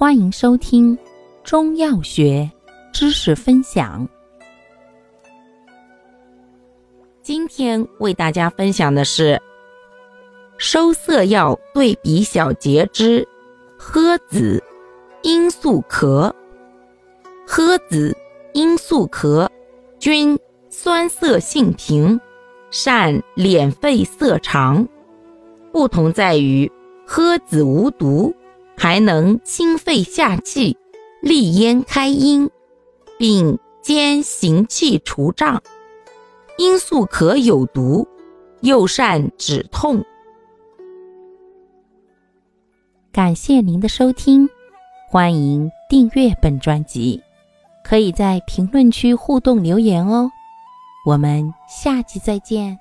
欢迎收听中药学知识分享。今天为大家分享的是收涩药对比小结之诃子、罂粟壳。诃子、罂粟壳均酸涩性平，善敛肺涩肠。不同在于诃子无毒。还能清肺下气、利咽开阴，并兼行气除胀。罂粟壳有毒，又善止痛。感谢您的收听，欢迎订阅本专辑，可以在评论区互动留言哦。我们下期再见。